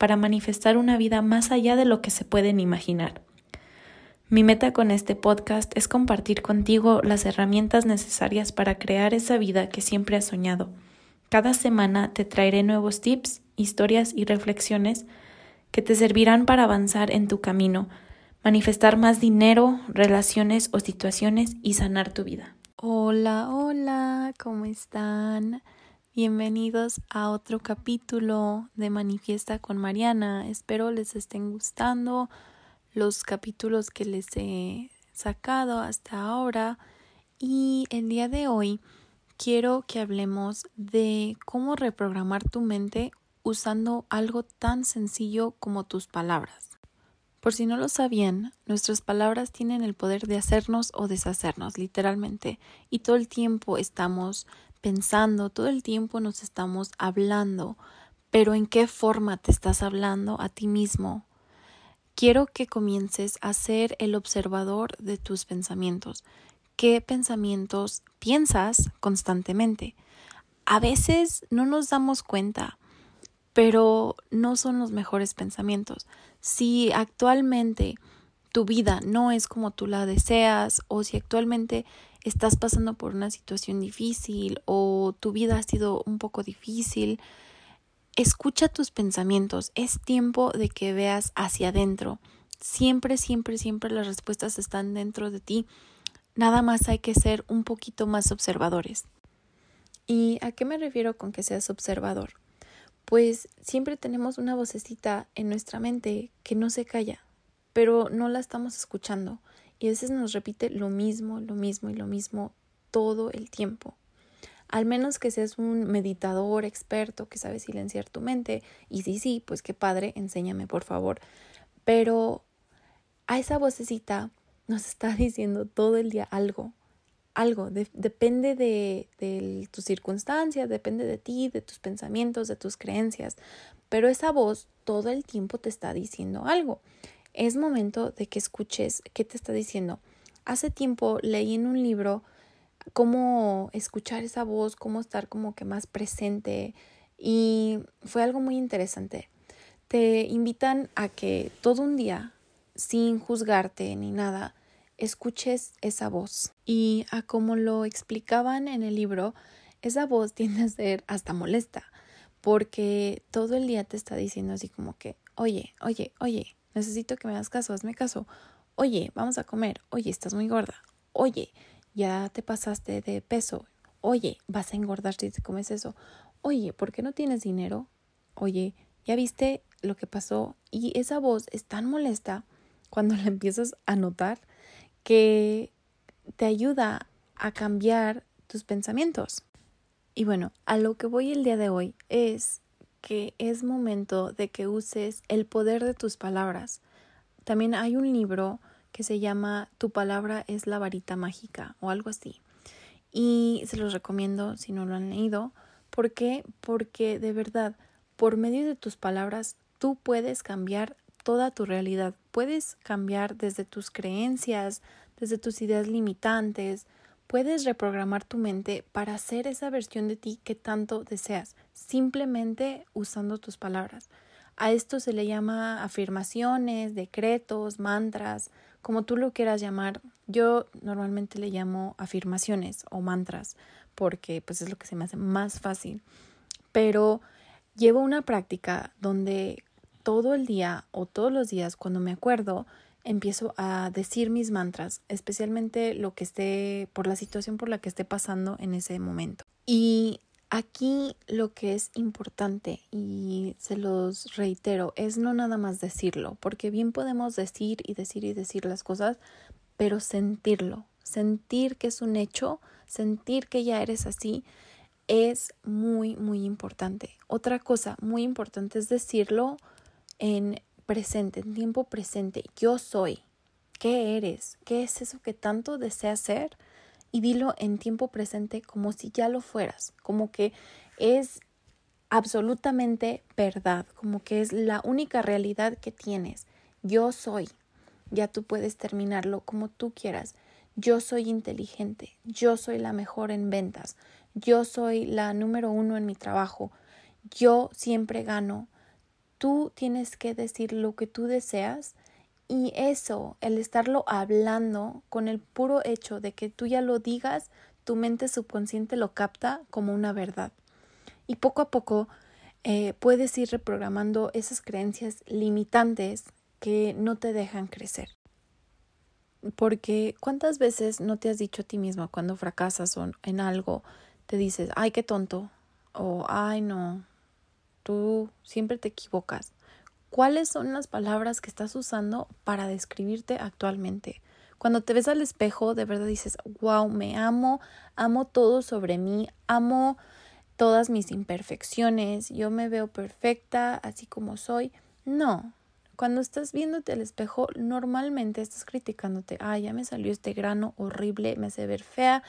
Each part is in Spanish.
para manifestar una vida más allá de lo que se pueden imaginar. Mi meta con este podcast es compartir contigo las herramientas necesarias para crear esa vida que siempre has soñado. Cada semana te traeré nuevos tips, historias y reflexiones que te servirán para avanzar en tu camino, manifestar más dinero, relaciones o situaciones y sanar tu vida. Hola, hola, ¿cómo están? Bienvenidos a otro capítulo de Manifiesta con Mariana. Espero les estén gustando los capítulos que les he sacado hasta ahora. Y el día de hoy quiero que hablemos de cómo reprogramar tu mente usando algo tan sencillo como tus palabras. Por si no lo sabían, nuestras palabras tienen el poder de hacernos o deshacernos, literalmente, y todo el tiempo estamos pensando, todo el tiempo nos estamos hablando, pero ¿en qué forma te estás hablando a ti mismo? Quiero que comiences a ser el observador de tus pensamientos. ¿Qué pensamientos piensas constantemente? A veces no nos damos cuenta, pero no son los mejores pensamientos. Si actualmente tu vida no es como tú la deseas o si actualmente estás pasando por una situación difícil o tu vida ha sido un poco difícil, escucha tus pensamientos. Es tiempo de que veas hacia adentro. Siempre, siempre, siempre las respuestas están dentro de ti. Nada más hay que ser un poquito más observadores. ¿Y a qué me refiero con que seas observador? Pues siempre tenemos una vocecita en nuestra mente que no se calla, pero no la estamos escuchando y a veces nos repite lo mismo, lo mismo y lo mismo todo el tiempo. Al menos que seas un meditador experto que sabe silenciar tu mente. Y sí, sí, pues qué padre, enséñame por favor. Pero a esa vocecita nos está diciendo todo el día algo. Algo. depende de, de tus circunstancias, depende de ti, de tus pensamientos, de tus creencias. Pero esa voz todo el tiempo te está diciendo algo es momento de que escuches qué te está diciendo. Hace tiempo leí en un libro cómo escuchar esa voz, cómo estar como que más presente y fue algo muy interesante. Te invitan a que todo un día, sin juzgarte ni nada, escuches esa voz. Y a como lo explicaban en el libro, esa voz tiende a ser hasta molesta, porque todo el día te está diciendo así como que, oye, oye, oye, necesito que me hagas caso, hazme caso. Oye, vamos a comer. Oye, estás muy gorda. Oye, ya te pasaste de peso. Oye, vas a engordar si te comes eso. Oye, ¿por qué no tienes dinero? Oye, ¿ya viste lo que pasó? Y esa voz es tan molesta cuando la empiezas a notar que te ayuda a cambiar tus pensamientos. Y bueno, a lo que voy el día de hoy es que es momento de que uses el poder de tus palabras. También hay un libro que se llama Tu palabra es la varita mágica o algo así. Y se los recomiendo si no lo han leído. ¿Por qué? Porque de verdad, por medio de tus palabras, tú puedes cambiar toda tu realidad. Puedes cambiar desde tus creencias, desde tus ideas limitantes, puedes reprogramar tu mente para hacer esa versión de ti que tanto deseas, simplemente usando tus palabras. A esto se le llama afirmaciones, decretos, mantras, como tú lo quieras llamar. Yo normalmente le llamo afirmaciones o mantras porque pues es lo que se me hace más fácil. Pero llevo una práctica donde todo el día o todos los días cuando me acuerdo empiezo a decir mis mantras, especialmente lo que esté por la situación por la que esté pasando en ese momento. Y aquí lo que es importante y se los reitero es no nada más decirlo, porque bien podemos decir y decir y decir las cosas, pero sentirlo, sentir que es un hecho, sentir que ya eres así es muy muy importante. Otra cosa muy importante es decirlo en presente, en tiempo presente. Yo soy. ¿Qué eres? ¿Qué es eso que tanto deseas ser? Y dilo en tiempo presente como si ya lo fueras, como que es absolutamente verdad, como que es la única realidad que tienes. Yo soy. Ya tú puedes terminarlo como tú quieras. Yo soy inteligente, yo soy la mejor en ventas, yo soy la número uno en mi trabajo, yo siempre gano. Tú tienes que decir lo que tú deseas y eso, el estarlo hablando con el puro hecho de que tú ya lo digas, tu mente subconsciente lo capta como una verdad. Y poco a poco eh, puedes ir reprogramando esas creencias limitantes que no te dejan crecer. Porque ¿cuántas veces no te has dicho a ti misma cuando fracasas en algo, te dices, ay, qué tonto, o ay, no, tú siempre te equivocas? ¿Cuáles son las palabras que estás usando para describirte actualmente? Cuando te ves al espejo, de verdad dices, wow, me amo, amo todo sobre mí, amo todas mis imperfecciones, yo me veo perfecta así como soy. No, cuando estás viéndote al espejo, normalmente estás criticándote, ah, ya me salió este grano horrible, me hace ver fea,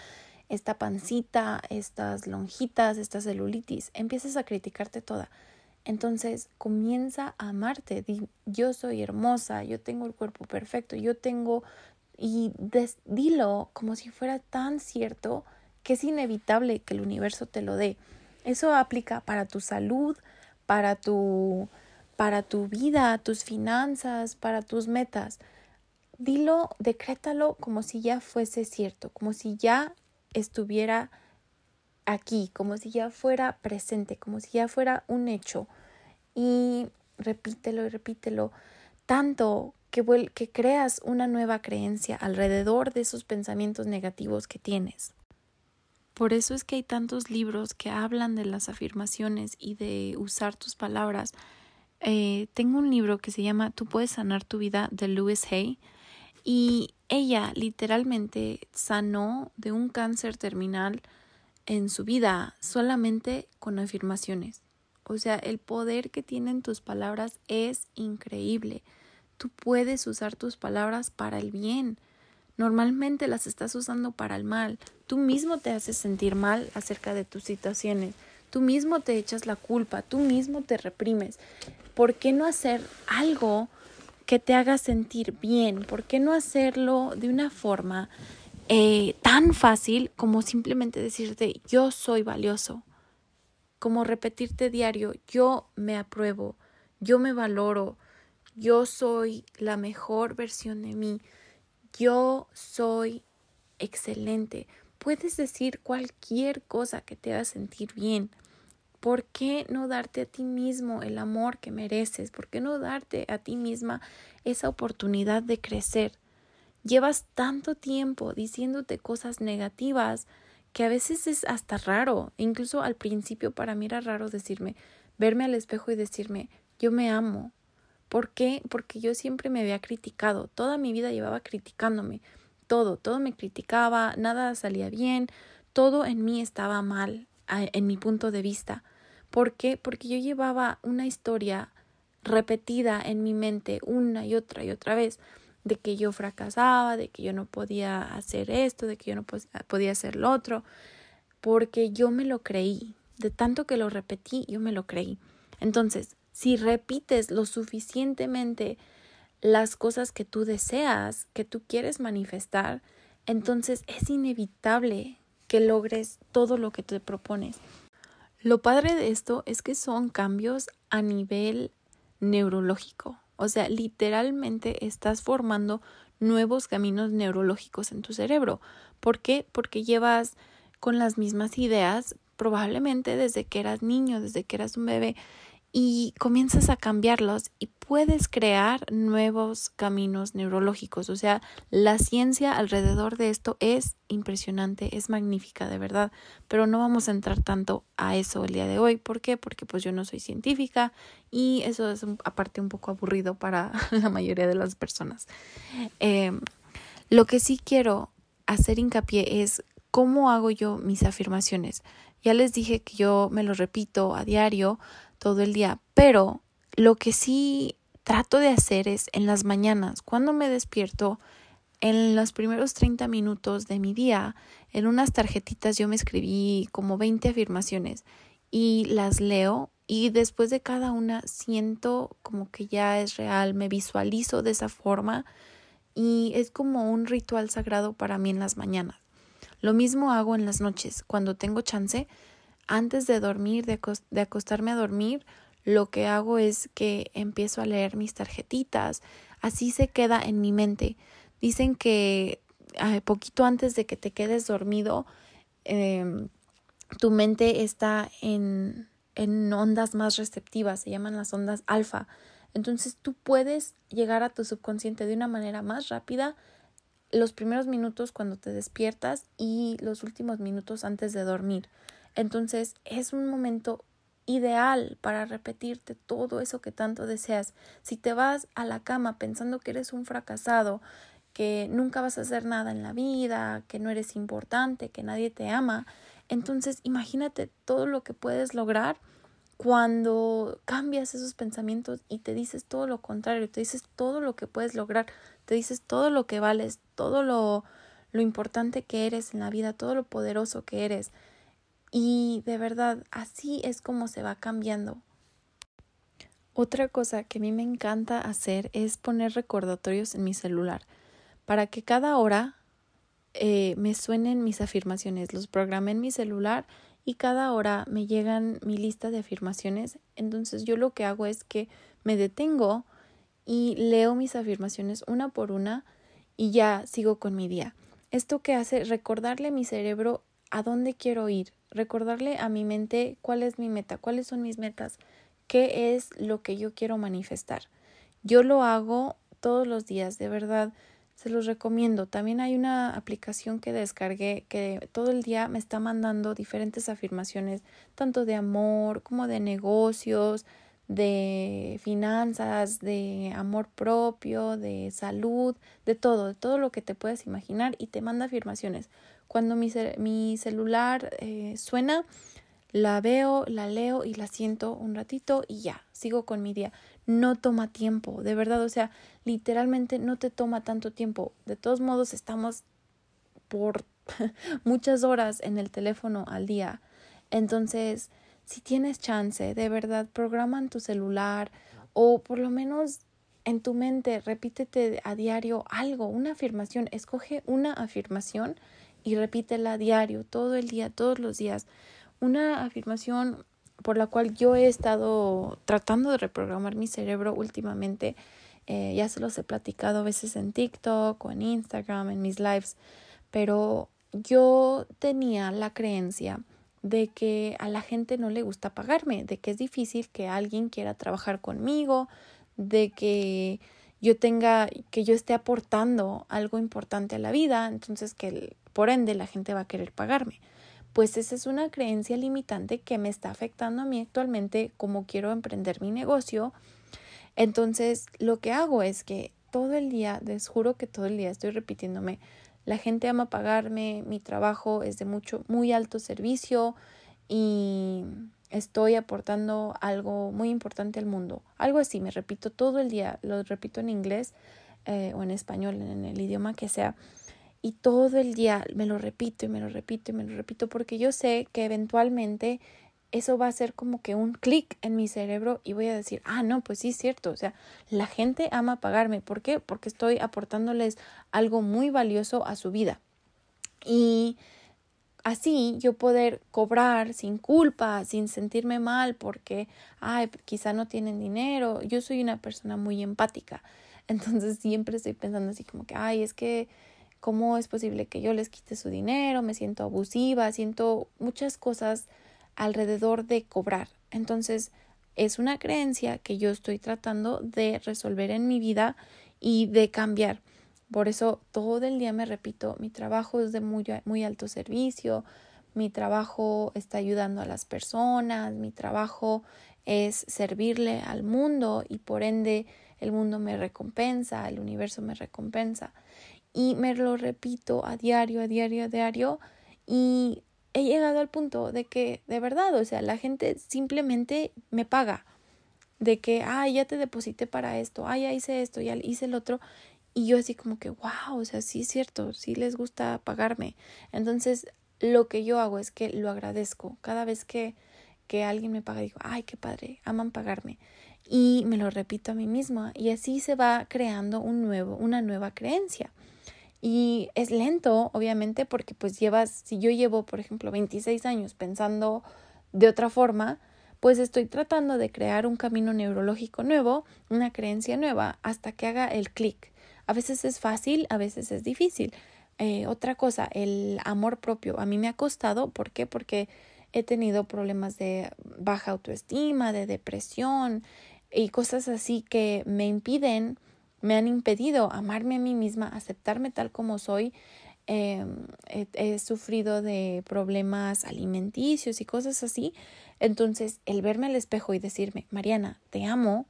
esta pancita, estas lonjitas, esta celulitis, empiezas a criticarte toda. Entonces comienza a amarte, yo soy hermosa, yo tengo el cuerpo perfecto, yo tengo, y dilo como si fuera tan cierto que es inevitable que el universo te lo dé. Eso aplica para tu salud, para tu para tu vida, tus finanzas, para tus metas. Dilo, decrétalo como si ya fuese cierto, como si ya estuviera aquí, como si ya fuera presente, como si ya fuera un hecho. Y repítelo y repítelo tanto que, que creas una nueva creencia alrededor de esos pensamientos negativos que tienes. Por eso es que hay tantos libros que hablan de las afirmaciones y de usar tus palabras eh, tengo un libro que se llama Tú puedes sanar tu vida de Louise Hay y ella literalmente sanó de un cáncer terminal en su vida solamente con afirmaciones. O sea, el poder que tienen tus palabras es increíble. Tú puedes usar tus palabras para el bien. Normalmente las estás usando para el mal. Tú mismo te haces sentir mal acerca de tus situaciones. Tú mismo te echas la culpa, tú mismo te reprimes. ¿por qué no hacer algo que te haga sentir bien? ¿Por qué no hacerlo de una forma eh, tan fácil como simplemente decirte yo soy valioso? Como repetirte diario, yo me apruebo, yo me valoro, yo soy la mejor versión de mí, yo soy excelente. Puedes decir cualquier cosa que te haga sentir bien. ¿Por qué no darte a ti mismo el amor que mereces? ¿Por qué no darte a ti misma esa oportunidad de crecer? Llevas tanto tiempo diciéndote cosas negativas que a veces es hasta raro. Incluso al principio para mí era raro decirme, verme al espejo y decirme, yo me amo. ¿Por qué? Porque yo siempre me había criticado. Toda mi vida llevaba criticándome. Todo, todo me criticaba, nada salía bien, todo en mí estaba mal, en mi punto de vista. ¿Por qué? Porque yo llevaba una historia repetida en mi mente una y otra y otra vez de que yo fracasaba, de que yo no podía hacer esto, de que yo no podía hacer lo otro, porque yo me lo creí. De tanto que lo repetí, yo me lo creí. Entonces, si repites lo suficientemente las cosas que tú deseas, que tú quieres manifestar, entonces es inevitable que logres todo lo que te propones. Lo padre de esto es que son cambios a nivel neurológico. O sea, literalmente estás formando nuevos caminos neurológicos en tu cerebro. ¿Por qué? Porque llevas con las mismas ideas probablemente desde que eras niño, desde que eras un bebé y comienzas a cambiarlos y puedes crear nuevos caminos neurológicos. O sea, la ciencia alrededor de esto es impresionante, es magnífica de verdad, pero no vamos a entrar tanto a eso el día de hoy. ¿Por qué? Porque pues yo no soy científica y eso es aparte un poco aburrido para la mayoría de las personas. Em, lo que sí quiero hacer hincapié es cómo hago yo mis afirmaciones. Ya les dije que yo me lo repito a diario todo el día, pero lo que sí trato de hacer es en las mañanas, cuando me despierto, en los primeros 30 minutos de mi día, en unas tarjetitas yo me escribí como 20 afirmaciones y las leo y después de cada una siento como que ya es real, me visualizo de esa forma y es como un ritual sagrado para mí en las mañanas. Lo mismo hago en las noches, cuando tengo chance, antes de dormir, de, acostarme a dormir, lo que hago es que empiezo a leer mis tarjetitas, así se queda en mi mente. Dicen que poquito antes de que te quedes dormido, em, tu mente está en, en ondas más receptivas, se llaman las ondas alfa. Entonces tú puedes llegar a tu subconsciente de una manera más rápida los primeros minutos cuando te despiertas y los últimos minutos antes de dormir. Entonces es un momento ideal para repetirte todo eso que tanto deseas. Si te vas a la cama pensando que eres un fracasado, que nunca vas a hacer nada en la vida, que no eres importante, que nadie te ama, entonces imagínate todo lo que puedes lograr cuando cambias esos pensamientos y te dices todo lo contrario, te dices todo lo que puedes lograr, te dices todo lo que vales, todo lo, lo importante que eres en la vida, todo lo poderoso que eres. Y de verdad, así es como se va cambiando. Otra cosa que a mí me encanta hacer es poner recordatorios en mi celular para que cada hora eh, me suenen mis afirmaciones. Los programé en mi celular y cada hora me llegan mi lista de afirmaciones. Entonces yo lo que hago es que me detengo y leo mis afirmaciones una por una y ya sigo con mi día. Esto que hace recordarle a mi cerebro a dónde quiero ir, recordarle a mi mente cuál es mi meta, cuáles son mis metas, qué es lo que yo quiero manifestar. Yo lo hago todos los días, de verdad. Se los recomiendo. También hay una aplicación que descargué que todo el día me está mandando diferentes afirmaciones, tanto de amor como de negocios, de finanzas, de amor propio, de salud, de todo, de todo lo que te puedes imaginar y te manda afirmaciones. Cuando mi, mi celular eh, suena, la veo, la leo y la siento un ratito y ya, sigo con mi día no toma tiempo, de verdad, o sea, literalmente no te toma tanto tiempo. De todos modos, estamos por muchas horas en el teléfono al día. Entonces, si tienes chance, de verdad, programa en tu celular o por lo menos en tu mente, repítete a diario algo, una afirmación, escoge una afirmación y repítela diario, todo el día, todos los días. Una afirmación por la cual yo he estado tratando de reprogramar mi cerebro últimamente. Eh, ya se los he platicado a veces en TikTok o en Instagram, en mis lives, pero yo tenía la creencia de que a la gente no le gusta pagarme, de que es difícil que alguien quiera trabajar conmigo, de que yo tenga, que yo esté aportando algo importante a la vida, entonces que por ende la gente va a querer pagarme pues esa es una creencia limitante que me está afectando a mí actualmente como quiero emprender mi negocio. Entonces, lo que hago es que todo el día, les juro que todo el día estoy repitiéndome, la gente ama pagarme, mi trabajo es de mucho, muy alto servicio y estoy aportando algo muy importante al mundo. Algo así, me repito todo el día, lo repito en inglés eh, o en español, en el idioma que sea y todo el día me lo repito y me lo repito y me lo repito porque yo sé que eventualmente eso va a ser como que un clic en mi cerebro y voy a decir, ah, no, pues sí es cierto, o sea, la gente ama pagarme. ¿Por qué? Porque estoy aportándoles algo muy valioso a su vida. Y así yo poder cobrar sin culpa, sin sentirme mal porque, ay, quizá no tienen dinero. Yo soy una persona muy empática. Entonces siempre estoy pensando así como que, ay, es que ¿Cómo es posible que yo les quite su dinero? Me siento abusiva, siento muchas cosas alrededor de cobrar. Entonces, es una creencia que yo estoy tratando de resolver en mi vida y de cambiar. Por eso todo el día me repito, mi trabajo es de muy, muy alto servicio, mi trabajo está ayudando a las personas, mi trabajo es servirle al mundo y por ende el mundo me recompensa, el universo me recompensa y me lo repito a diario, a diario, a diario y he llegado al punto de que de verdad, o sea, la gente simplemente me paga. de que, ay, ya te deposité para esto, ay, ya hice esto, ya hice el otro. Y yo así como que, wow, o sea, sí es cierto, sí les gusta pagarme. Entonces, lo que yo hago es que lo agradezco. Cada vez que, que alguien me paga, digo, ay, qué padre, aman pagarme. Y me lo repito a mí misma. Y así se va creando un nuevo, una nueva creencia. Y es lento, obviamente, porque pues llevas, si yo llevo, por ejemplo, 26 años pensando de otra forma, pues estoy tratando de crear un camino neurológico nuevo, una creencia nueva, hasta que haga el clic. A veces es fácil, a veces es difícil. Eh, otra cosa, el amor propio. A mí me ha costado, ¿por qué? Porque he tenido problemas de baja autoestima, de depresión y cosas así que me impiden me han impedido amarme a mí misma, aceptarme tal como soy. Em, he, sufrido de problemas alimenticios y cosas así. Entonces, el verme al espejo y decirme, Mariana, te amo,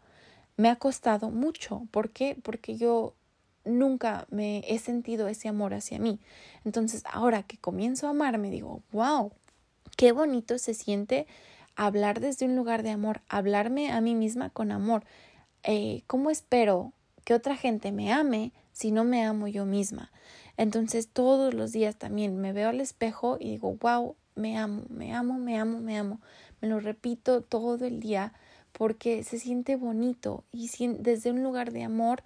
me ha costado mucho. ¿Por qué? Porque yo nunca me he sentido ese amor hacia mí. Entonces, ahora que comienzo a amarme, digo, wow, qué bonito se siente hablar desde un lugar de amor, hablarme a mí misma con amor. Eh, ¿Cómo espero que otra gente me ame si no me amo yo misma. Entonces todos los días también me veo al espejo y digo, wow, me amo, me amo, me amo, me amo. Me lo repito todo el día porque se siente bonito y desde un lugar de amor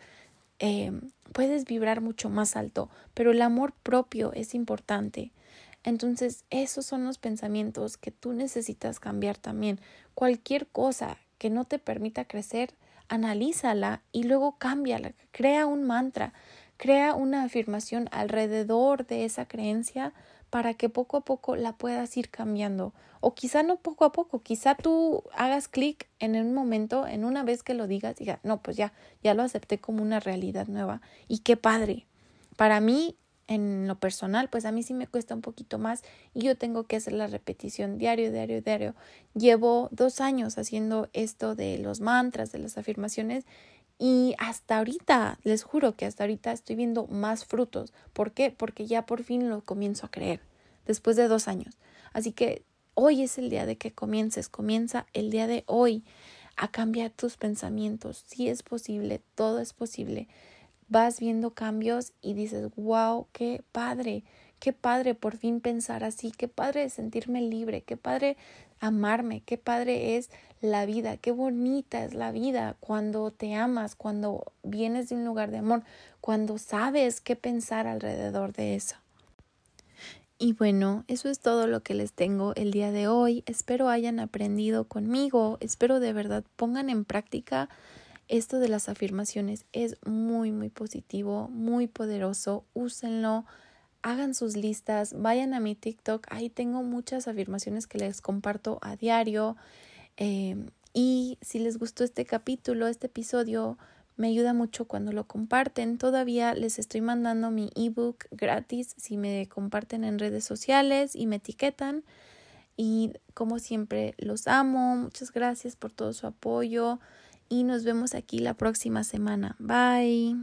eh, puedes vibrar mucho más alto, pero el amor propio es importante. Entonces, esos son los pensamientos que tú necesitas cambiar también. Cualquier cosa que no te permita crecer, analízala y luego cámbiala, crea un mantra, crea una afirmación alrededor de esa creencia para que poco a poco la puedas ir cambiando. O quizá no poco a poco, quizá tú hagas clic en un momento, en una vez que lo digas, diga, no, pues ya, ya lo acepté como una realidad nueva. Y qué padre. Para mí en lo personal, pues a mí sí me cuesta un poquito más y yo tengo que hacer la repetición diario, diario, diario. Llevo dos años haciendo esto de los mantras, de las afirmaciones y hasta ahorita, les juro que hasta ahorita estoy viendo más frutos. ¿Por qué? Porque ya por fin lo comienzo a creer, después de dos años. Así que hoy es el día de que comiences, comienza el día de hoy a cambiar tus pensamientos. Si es posible, todo es posible vas viendo cambios y dices, wow, qué padre, qué padre por fin pensar así, qué padre sentirme libre, qué padre amarme, qué padre es la vida, qué bonita es la vida cuando te amas, cuando vienes de un lugar de amor, cuando sabes qué pensar alrededor de eso. Y bueno, eso es todo lo que les tengo el día de hoy. Espero hayan aprendido conmigo, espero de verdad pongan en práctica esto de las afirmaciones es muy, muy positivo, muy poderoso. Úsenlo, hagan sus listas, vayan a mi TikTok. Ahí tengo muchas afirmaciones que les comparto a diario. Em, y si les gustó este capítulo, este episodio, me ayuda mucho cuando lo comparten. Todavía les estoy mandando mi ebook gratis si me comparten en redes sociales y me etiquetan. Y como siempre, los amo. Muchas gracias por todo su apoyo y nos vemos aquí la próxima semana. Bye.